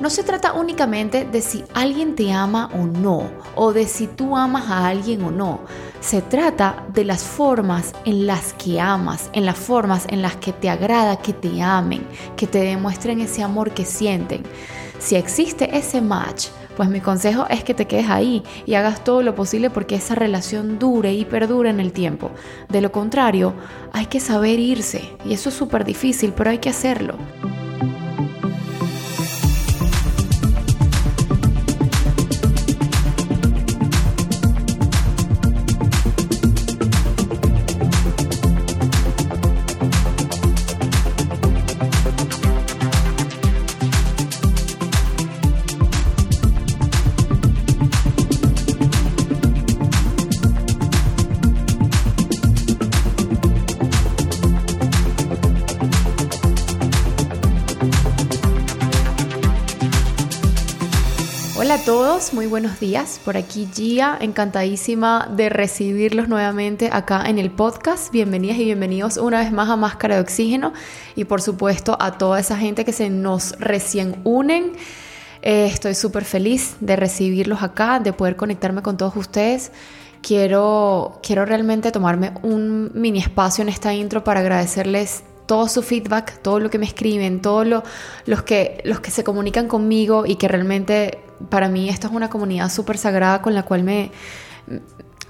No se trata únicamente de si alguien te ama o no, o de si tú amas a alguien o no. Se trata de las formas en las que amas, en las formas en las que te agrada que te amen, que te demuestren ese amor que sienten. Si existe ese match, pues mi consejo es que te quedes ahí y hagas todo lo posible porque esa relación dure y perdure en el tiempo. De lo contrario, hay que saber irse y eso es súper difícil, pero hay que hacerlo. Muy buenos días. Por aquí Gia, encantadísima de recibirlos nuevamente acá en el podcast. Bienvenidas y bienvenidos una vez más a Máscara de Oxígeno y por supuesto a toda esa gente que se nos recién unen. Eh, estoy súper feliz de recibirlos acá, de poder conectarme con todos ustedes. Quiero, quiero realmente tomarme un mini espacio en esta intro para agradecerles todo su feedback, todo lo que me escriben, todos lo, los, que, los que se comunican conmigo y que realmente para mí esto es una comunidad súper sagrada con la cual me,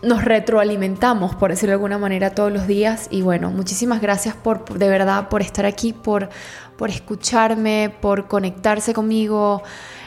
nos retroalimentamos, por decirlo de alguna manera, todos los días. Y bueno, muchísimas gracias por, de verdad por estar aquí, por, por escucharme, por conectarse conmigo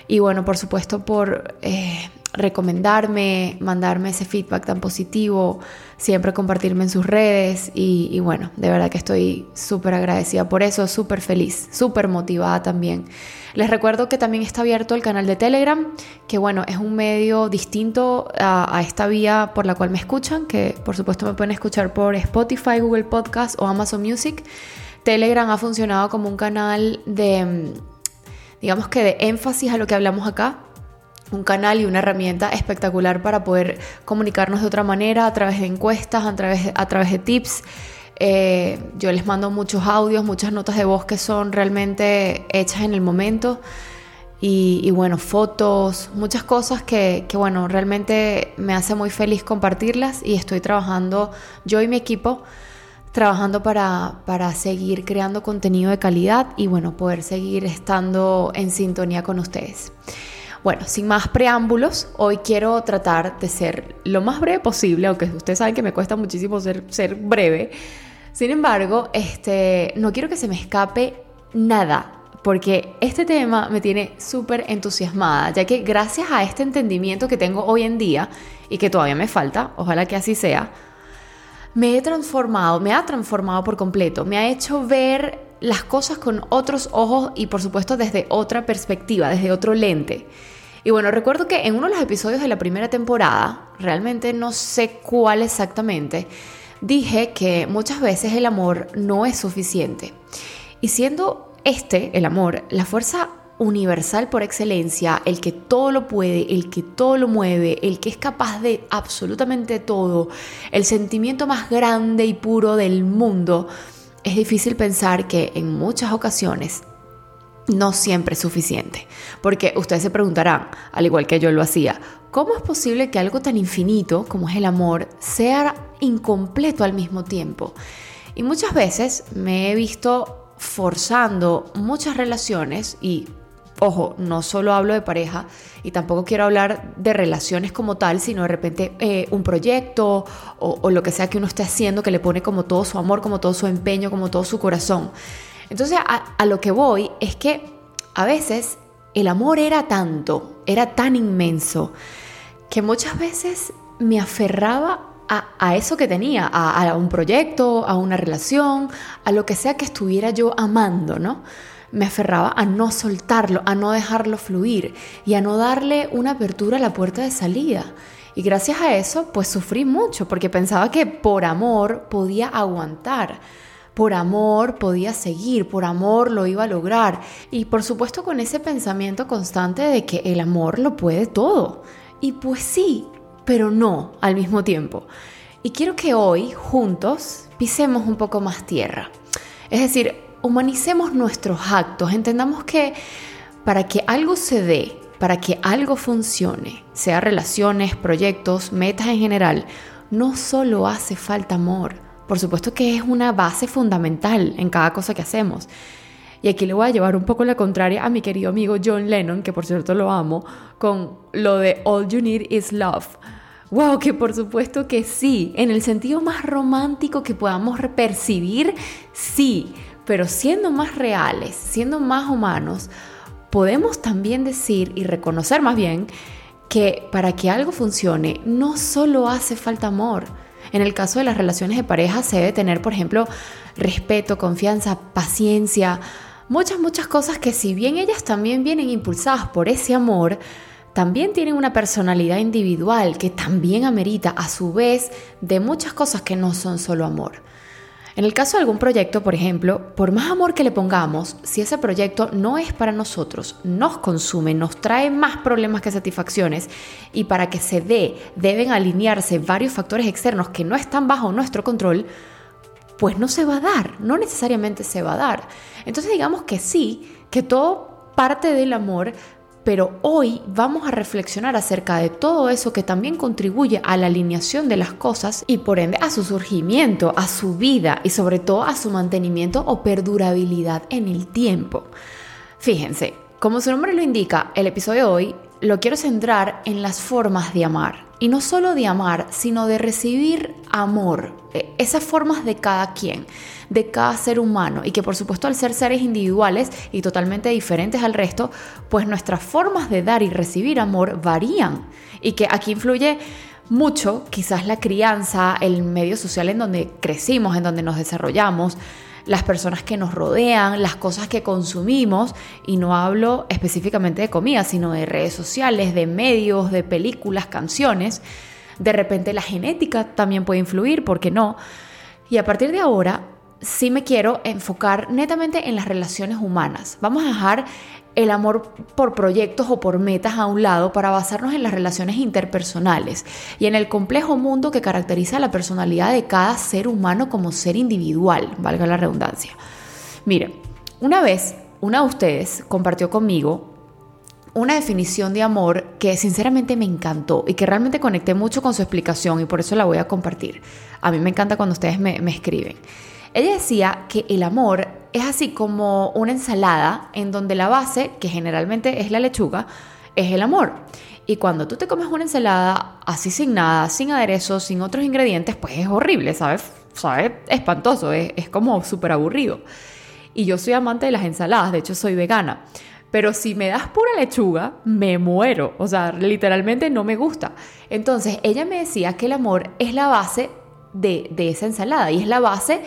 y bueno, por supuesto por eh, recomendarme, mandarme ese feedback tan positivo, siempre compartirme en sus redes y, bueno, de verdad que estoy súper agradecida por eso, súper feliz, súper motivada también. Les recuerdo que también está abierto el canal de Telegram, que bueno, es un medio distinto a, a esta vía por la cual me escuchan, que por supuesto me pueden escuchar por Spotify, Google Podcast o Amazon Music. Telegram ha funcionado como un canal de, digamos que de énfasis a lo que hablamos acá, un canal y una herramienta espectacular para poder comunicarnos de otra manera a través de encuestas, a través, a través de tips. Eh, yo les mando muchos audios, muchas notas de voz que son realmente hechas en el momento. Y, y bueno, fotos, muchas cosas que, que, bueno, realmente me hace muy feliz compartirlas y estoy trabajando, yo y mi equipo, trabajando para, para seguir creando contenido de calidad y bueno, poder seguir estando en sintonía con ustedes. Bueno, sin más preámbulos, hoy quiero tratar de ser lo más breve posible, aunque ustedes saben que me cuesta muchísimo ser, ser breve. Sin embargo, este, no quiero que se me escape nada, porque este tema me tiene súper entusiasmada, ya que gracias a este entendimiento que tengo hoy en día y que todavía me falta, ojalá que así sea, me he transformado, me ha transformado por completo, me ha hecho ver las cosas con otros ojos y por supuesto desde otra perspectiva, desde otro lente. Y bueno, recuerdo que en uno de los episodios de la primera temporada, realmente no sé cuál exactamente, dije que muchas veces el amor no es suficiente. Y siendo este, el amor, la fuerza universal por excelencia, el que todo lo puede, el que todo lo mueve, el que es capaz de absolutamente todo, el sentimiento más grande y puro del mundo, es difícil pensar que en muchas ocasiones no siempre es suficiente. Porque ustedes se preguntarán, al igual que yo lo hacía, ¿cómo es posible que algo tan infinito como es el amor sea incompleto al mismo tiempo? Y muchas veces me he visto forzando muchas relaciones y Ojo, no solo hablo de pareja y tampoco quiero hablar de relaciones como tal, sino de repente eh, un proyecto o, o, lo que sea que uno esté haciendo que le pone como todo su amor, como todo su empeño, como todo su corazón. Entonces a, lo que voy es que a veces el amor era tanto, era tan inmenso, que muchas veces me aferraba a, a, eso que tenía, a, un proyecto, a una relación, a lo que sea que estuviera yo amando, ¿no? Me aferraba a no soltarlo, a no dejarlo fluir y a no darle una apertura a la puerta de salida. Y gracias a eso, pues sufrí mucho porque pensaba que por amor podía aguantar por amor podía seguir, por amor lo iba a lograr. Y por supuesto con ese pensamiento constante de que el amor lo puede todo. Y pues sí, pero no al mismo tiempo. Y quiero que hoy, juntos, pisemos un poco más tierra. Es decir, humanicemos nuestros actos, entendamos que para que algo se dé, para que algo funcione, sea relaciones, proyectos, metas en general, no solo hace falta amor. Por supuesto que es una base fundamental en cada cosa que hacemos. Y aquí le voy a llevar un poco la contraria a mi querido amigo John Lennon, que por cierto lo amo, con lo de All You Need Is Love. Wow, que por supuesto que sí, en el sentido más romántico que podamos percibir, sí, pero siendo más reales, siendo más humanos, podemos también decir y reconocer más bien que para que algo funcione no solo hace falta amor. En el caso de las relaciones de pareja se debe tener, por ejemplo, respeto, confianza, paciencia, muchas, muchas cosas que si bien ellas también vienen impulsadas por ese amor, también tienen una personalidad individual que también amerita a su vez de muchas cosas que no son solo amor. En el caso de algún proyecto, por ejemplo, por más amor que le pongamos, si ese proyecto no es para nosotros, nos consume, nos trae más problemas que satisfacciones y para que se dé deben alinearse varios factores externos que no están bajo nuestro control, pues no se va a dar, no necesariamente se va a dar. Entonces digamos que sí, que todo parte del amor, pero hoy vamos a reflexionar acerca de todo eso que también contribuye a la alineación de las cosas y por ende a su surgimiento, a su vida y sobre todo a su mantenimiento o perdurabilidad en el tiempo. Fíjense, como su nombre lo indica, el episodio de hoy lo quiero centrar en las formas de amar. Y no solo de amar, sino de recibir amor. E, esas formas de cada quien, de cada ser humano. Y que por supuesto al ser seres individuales y totalmente diferentes al resto, pues nuestras formas de dar y recibir amor varían. Y que aquí influye mucho quizás la crianza, el medio social en donde crecimos, en donde nos desarrollamos, las personas que nos rodean, las cosas que consumimos, y no hablo específicamente de comida, sino de redes sociales, de medios, de películas, canciones. De repente la genética también puede influir, ¿por qué no? Y a partir de ahora, sí me quiero enfocar netamente en las relaciones humanas. Vamos a dejar el amor por proyectos o por metas a un lado para basarnos en las relaciones interpersonales y en el complejo mundo que caracteriza la personalidad de cada ser humano como ser individual, valga la redundancia. Miren, una vez una de ustedes compartió conmigo una definición de amor que sinceramente me encantó y que realmente conecté mucho con su explicación y por eso la voy a compartir. A mí me encanta cuando ustedes me, me escriben. Ella decía que el amor es así como una ensalada en donde la base, que generalmente es la lechuga, es el amor. Y cuando tú te comes una ensalada así sin nada, sin aderezos, sin otros ingredientes, pues es horrible, ¿sabes? ¿Sabe? Espantoso, es, es como súper aburrido. Y yo soy amante de las ensaladas, de hecho soy vegana. Pero si me das pura lechuga, me muero. O sea, literalmente no me gusta. Entonces, ella me decía que el amor es la base de, de esa ensalada y es la base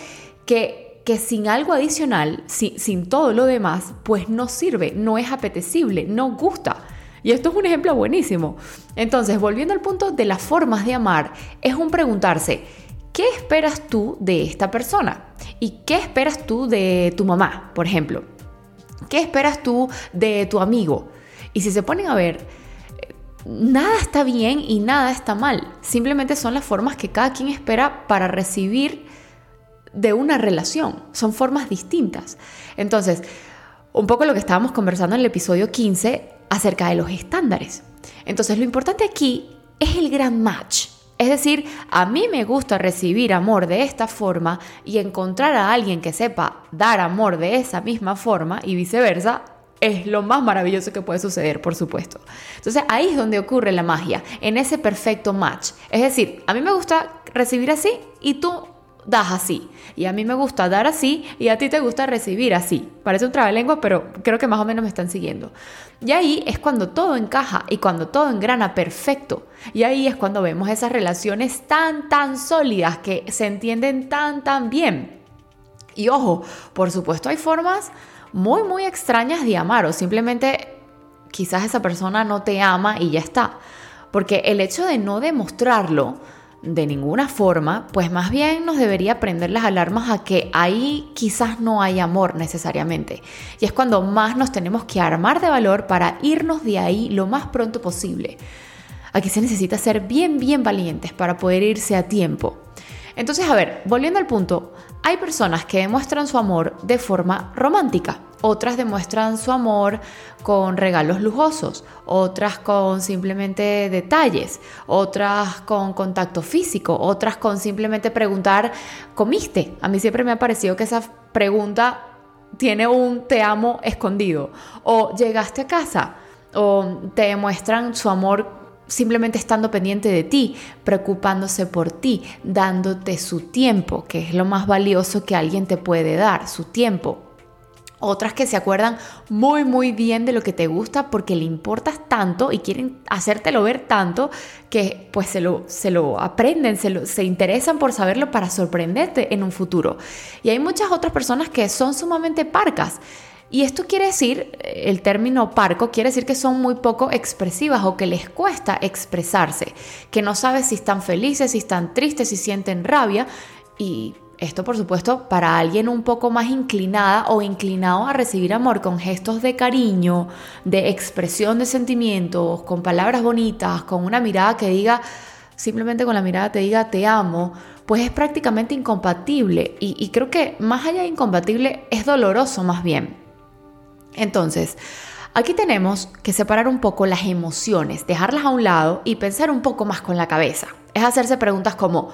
que, sin algo adicional, sin, todo lo demás, pues no sirve, no es apetecible, no gusta. Y esto es un ejemplo buenísimo. Entonces, volviendo al punto de las formas de amar, es un preguntarse, ¿qué esperas tú de esta persona? ¿Y qué esperas tú de tu mamá, por ejemplo? ¿Qué esperas tú de tu amigo? Y si se ponen a ver, nada está bien y nada está mal. Simplemente son las formas que cada quien espera para recibir de una relación, son formas distintas. Entonces, un poco lo que estábamos conversando en el episodio 15 acerca de los estándares. Entonces, lo importante aquí es el gran match. Es decir, a mí me gusta recibir amor de esta forma y encontrar a alguien que sepa dar amor de esa misma forma y viceversa es lo más maravilloso que puede suceder, por supuesto. Entonces ahí es donde ocurre la magia, en ese perfecto match. Es decir, a mí me gusta recibir así y tú das así. Y a mí me gusta dar así y a ti te gusta recibir así. Parece un trabalengua, pero creo que más o menos me están siguiendo. Y ahí es cuando todo encaja y cuando todo engrana perfecto. Y ahí es cuando vemos esas relaciones tan, tan sólidas que se entienden tan, tan bien. Y ojo, por supuesto hay formas muy, muy extrañas de amar o simplemente quizás esa persona no te ama y ya está. Porque el hecho de no demostrarlo, de ninguna forma, pues más bien nos debería prender las alarmas a que ahí quizás no hay amor necesariamente. Y es cuando más nos tenemos que armar de valor para irnos de ahí lo más pronto posible. Aquí se necesita ser bien, bien valientes para poder irse a tiempo. Entonces, a ver, volviendo al punto, hay personas que demuestran su amor de forma romántica. Otras demuestran su amor con regalos lujosos, otras con simplemente detalles, otras con contacto físico, otras con simplemente preguntar, ¿comiste? A mí siempre me ha parecido que esa pregunta tiene un te amo escondido. O llegaste a casa, o te demuestran su amor simplemente estando pendiente de ti, preocupándose por ti, dándote su tiempo, que es lo más valioso que alguien te puede dar, su tiempo. Otras que se acuerdan muy muy bien de lo que te gusta porque le importas tanto y quieren hacértelo ver tanto que pues se lo, se lo aprenden, se, se interesan por saberlo para sorprenderte en un futuro. Y hay muchas otras personas que son sumamente parcas y esto quiere decir, el término parco quiere decir que son muy poco expresivas o que les cuesta expresarse, que no sabes si están felices, si están tristes, si sienten rabia. Y esto, por supuesto, para alguien un poco más inclinada o inclinado a recibir amor con gestos de cariño, de expresión de sentimientos, con palabras bonitas, con una mirada que diga, simplemente con la mirada te diga te amo, pues es prácticamente incompatible. Y, y creo que más allá de incompatible, es doloroso más bien. Entonces, aquí tenemos que separar un poco las emociones, dejarlas a un lado y pensar un poco más con la cabeza. Es hacerse preguntas como,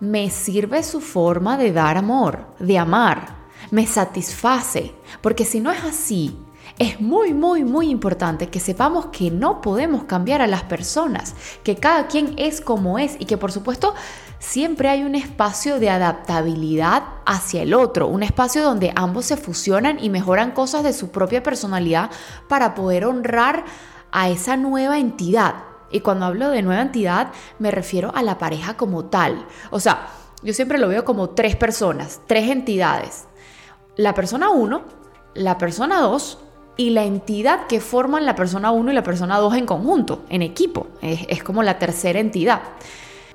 ¿me sirve su forma de dar amor, de amar? ¿Me satisface? Porque si no es así, es muy, muy, muy importante que sepamos que no podemos cambiar a las personas, que cada quien es como es y que por supuesto siempre hay un espacio de adaptabilidad hacia el otro, un espacio donde ambos se fusionan y mejoran cosas de su propia personalidad para poder honrar a esa nueva entidad. Y cuando hablo de nueva entidad me refiero a la pareja como tal. O sea, yo siempre lo veo como tres personas, tres entidades. La persona 1, la persona 2 y la entidad que forman la persona 1 y la persona 2 en conjunto, en equipo. Es, es, como la tercera entidad.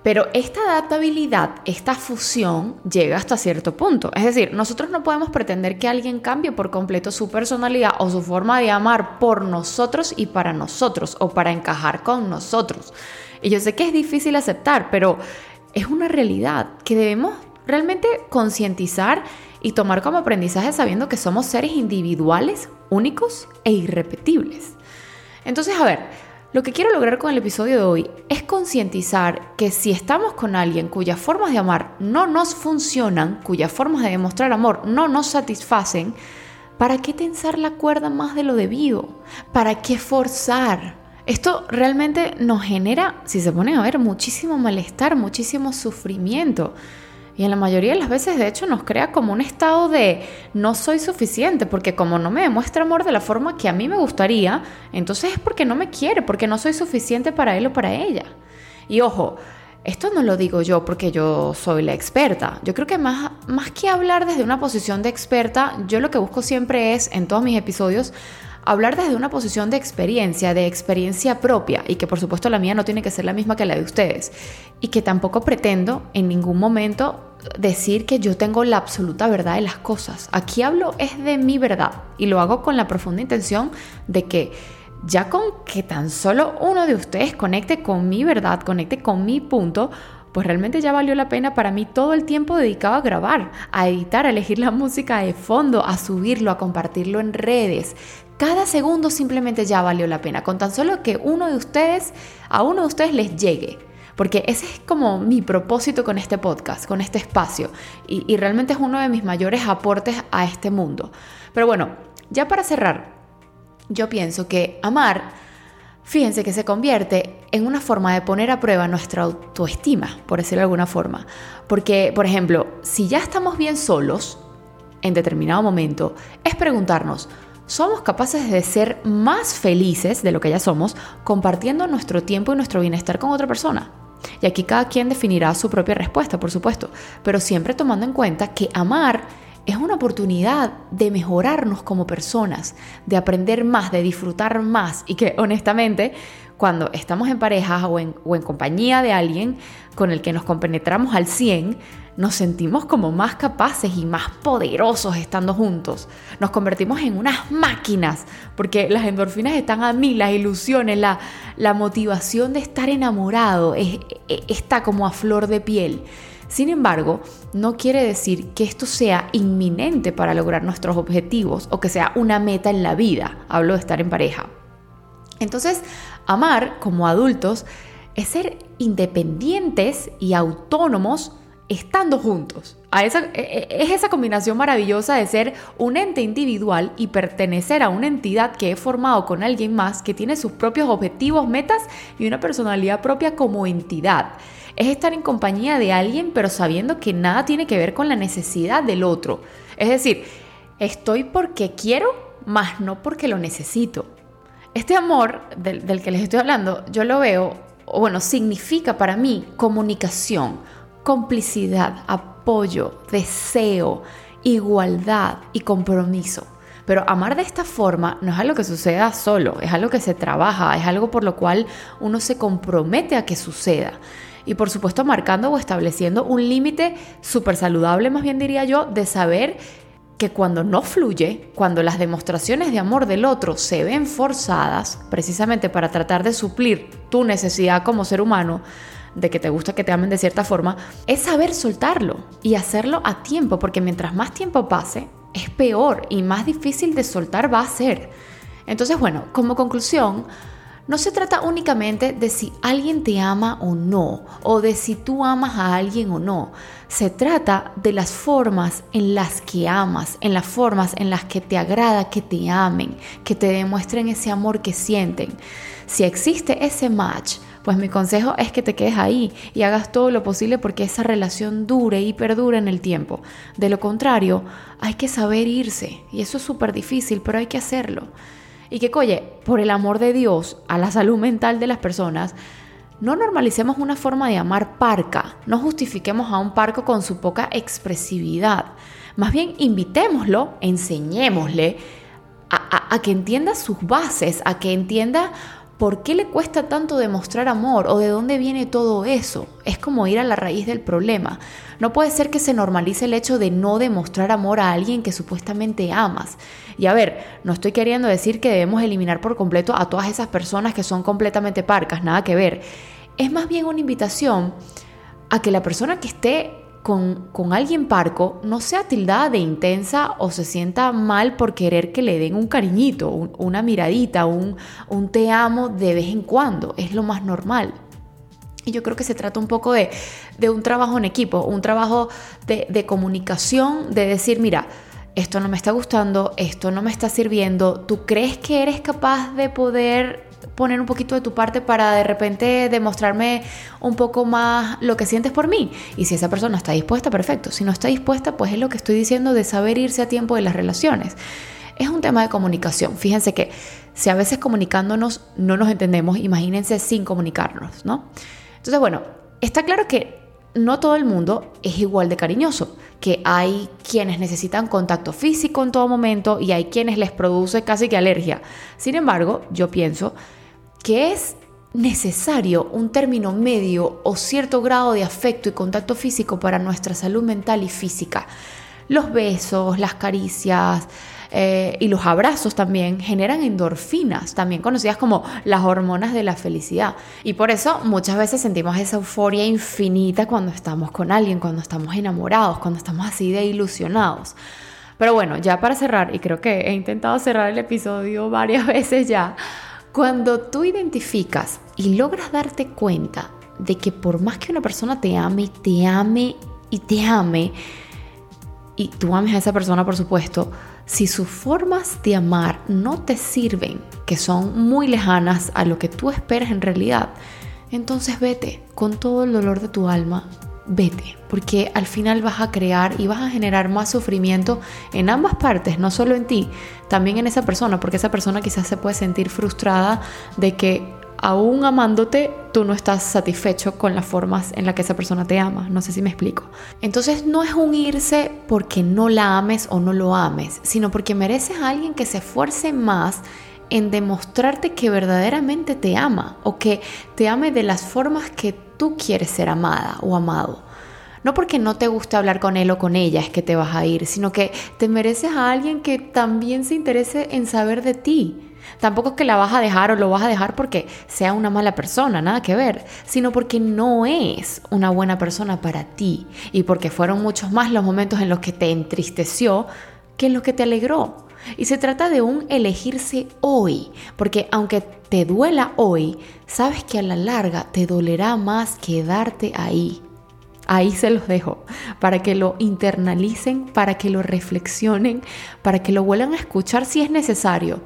Pero esta adaptabilidad, esta fusión llega hasta cierto punto. Es decir, nosotros no podemos pretender que alguien cambie por completo su personalidad o su forma de amar por nosotros y para nosotros o para encajar con nosotros. Y yo sé que es difícil aceptar, pero es una realidad que debemos realmente concientizar y tomar como aprendizaje sabiendo que somos seres individuales, únicos e irrepetibles. Entonces, a ver, lo que quiero lograr con el episodio de hoy es concientizar que si estamos con alguien cuyas formas de amar no nos funcionan, cuyas formas de demostrar amor no nos satisfacen, ¿para qué tensar la cuerda más de lo debido? ¿Para qué forzar? Esto realmente nos genera, si se ponen a ver, muchísimo malestar, muchísimo sufrimiento. Y en la mayoría de las veces, de hecho, nos crea como un estado de no soy suficiente, porque como no me demuestra amor de la forma que a mí me gustaría, entonces es porque no me quiere, porque no soy suficiente para él o para ella. Y ojo, esto no lo digo yo porque yo soy la experta. Yo creo que más, más que hablar desde una posición de experta, yo lo que busco siempre es, en todos mis episodios, hablar desde una posición de experiencia, de experiencia propia, y que por supuesto la mía no tiene que ser la misma que la de ustedes, y que tampoco pretendo en ningún momento decir que yo tengo la absoluta verdad de las cosas. Aquí hablo es de mi verdad, y lo hago con la profunda intención de que ya con que tan solo uno de ustedes conecte con mi verdad, conecte con mi punto, pues realmente ya valió la pena para mí todo el tiempo dedicado a grabar, a editar, a elegir la música de fondo, a subirlo, a compartirlo en redes. Cada segundo simplemente ya valió la pena, con tan solo que uno de ustedes, a uno de ustedes les llegue. Porque ese es como mi propósito con este podcast, con este espacio. Y, realmente es uno de mis mayores aportes a este mundo. Pero bueno, ya para cerrar, yo pienso que amar fíjense que se convierte en una forma de poner a prueba nuestra autoestima, por decirlo de alguna forma. Porque, por ejemplo, si ya estamos bien solos en determinado momento, es preguntarnos, ¿somos capaces de ser más felices de lo que ya somos compartiendo nuestro tiempo y nuestro bienestar con otra persona? Y aquí cada quien definirá su propia respuesta, por supuesto, pero siempre tomando en cuenta que amar es una oportunidad de mejorarnos como personas, de aprender más, de disfrutar más y que honestamente cuando estamos en pareja o en, o en compañía de alguien con el que nos compenetramos al 100, nos sentimos como más capaces y más poderosos estando juntos. Nos convertimos en unas máquinas porque las endorfinas están a mí, las ilusiones, la, la motivación de estar enamorado está como a flor de piel Sin embargo, no quiere decir que esto sea inminente para lograr nuestros objetivos o que sea una meta en la vida. Hablo de estar en pareja. Entonces, amar como adultos es ser independientes y autónomos estando juntos. Esa, e, e, es esa combinación maravillosa de ser un ente individual y pertenecer a una entidad que he formado con alguien más que tiene sus propios objetivos, metas y una personalidad propia como entidad. Es estar en compañía de alguien pero sabiendo que nada tiene que ver con la necesidad del otro. Es decir, estoy porque quiero, más no porque lo necesito. Este amor del, que les estoy hablando, yo lo veo, o bueno, significa para mí comunicación complicidad, apoyo, deseo, igualdad y compromiso. Pero amar de esta forma no es algo que suceda solo, es algo que se trabaja, es algo por lo cual uno se compromete a que suceda. Y por supuesto marcando o estableciendo un límite súper saludable, más bien diría yo, de saber que cuando no fluye, cuando las demostraciones de amor del otro se ven forzadas, precisamente para tratar de suplir tu necesidad como ser humano, de que te gusta que te amen de cierta forma, es saber soltarlo y hacerlo a tiempo, porque mientras más tiempo pase, es peor y más difícil de soltar va a ser. Entonces, bueno, como conclusión, no se trata únicamente de si alguien te ama o no, o de si tú amas a alguien o no. Se trata de las formas en las que amas, en las formas en las que te agrada que te amen, que te demuestren ese amor que sienten. Si existe ese match, pues mi consejo es que te quedes ahí y hagas todo lo posible porque esa relación dure y perdure en el tiempo. De lo contrario, hay que saber irse y eso es súper difícil, pero hay que hacerlo. Y que, oye, por el amor de Dios, a la salud mental de las personas, no normalicemos una forma de amar parca, no justifiquemos a un parco con su poca expresividad. Más bien invitémoslo, enseñémosle a, a que entienda sus bases, a que entienda ¿Por qué le cuesta tanto demostrar amor o de dónde viene todo eso? Es como ir a la raíz del problema. No puede ser que se normalice el hecho de no demostrar amor a alguien que supuestamente amas. Y a ver, no estoy queriendo decir que debemos eliminar por completo a todas esas personas que son completamente parcas, nada que ver. Es más bien una invitación a que la persona que esté con, alguien parco no sea tildada de intensa o se sienta mal por querer que le den un cariñito, una miradita, un, te amo de vez en cuando. Es lo más normal. Y yo creo que se trata un poco de, un trabajo en equipo, un trabajo de, comunicación, de decir, mira, esto no me está gustando, esto no me está sirviendo, ¿tú crees que eres capaz de poder poner un poquito de tu parte para de repente demostrarme un poco más lo que sientes por mí. Y si esa persona está dispuesta, perfecto. Si no está dispuesta, pues es lo que estoy diciendo de saber irse a tiempo de las relaciones. Es un tema de comunicación. Fíjense que si a veces comunicándonos no nos entendemos, imagínense sin comunicarnos, ¿no? Entonces, bueno, está claro que no todo el mundo es igual de cariñoso, que hay quienes necesitan contacto físico en todo momento y hay quienes les produce casi que alergia. Sin embargo, yo pienso que es necesario un término medio o cierto grado de afecto y contacto físico para nuestra salud mental y física. Los besos, las caricias, eh, y los abrazos también generan endorfinas, también conocidas como las hormonas de la felicidad. Y por eso muchas veces sentimos esa euforia infinita cuando estamos con alguien, cuando estamos enamorados, cuando estamos así de ilusionados. Pero bueno, ya para cerrar, y creo que he intentado cerrar el episodio varias veces ya, cuando tú identificas y logras darte cuenta de que por más que una persona te ame, te ame y te ame, y tú ames a esa persona por supuesto, si sus formas de amar no te sirven, que son muy lejanas a lo que tú esperas en realidad, entonces vete con todo el dolor de tu alma, vete, porque al final vas a crear y vas a generar más sufrimiento en ambas partes, no solo en ti, también en esa persona, porque esa persona quizás se puede sentir frustrada de que aún amándote, tú no estás satisfecho con las formas en las que esa persona te ama. No sé si me explico. Entonces no es un irse porque no la ames o no lo ames, sino porque mereces a alguien que se esfuerce más en demostrarte que verdaderamente te ama o que te ame de las formas que tú quieres ser amada o amado. No porque no te guste hablar con él o con ella es que te vas a ir, sino que te mereces a alguien que también se interese en saber de ti tampoco es que la vas a dejar o lo vas a dejar porque sea una mala persona, nada que ver, sino porque no es una buena persona para ti y porque fueron muchos más los momentos en los que te entristeció que en los que te alegró. Y se trata de un elegirse hoy, porque aunque te duela hoy, sabes que a la larga te dolerá más quedarte ahí. Ahí se los dejo, para que lo internalicen, para que lo reflexionen, para que lo vuelvan a escuchar si es necesario.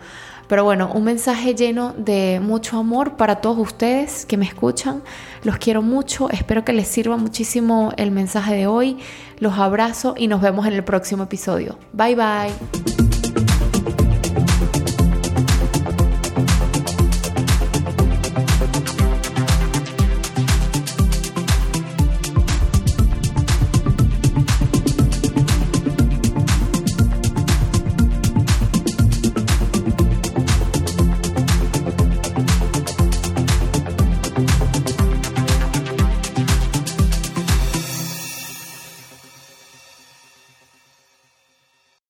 Pero bueno, un mensaje lleno de mucho amor para todos ustedes que me escuchan. Los quiero mucho, espero que les sirva muchísimo el mensaje de hoy. Los abrazo y nos vemos en el próximo episodio. Bye bye.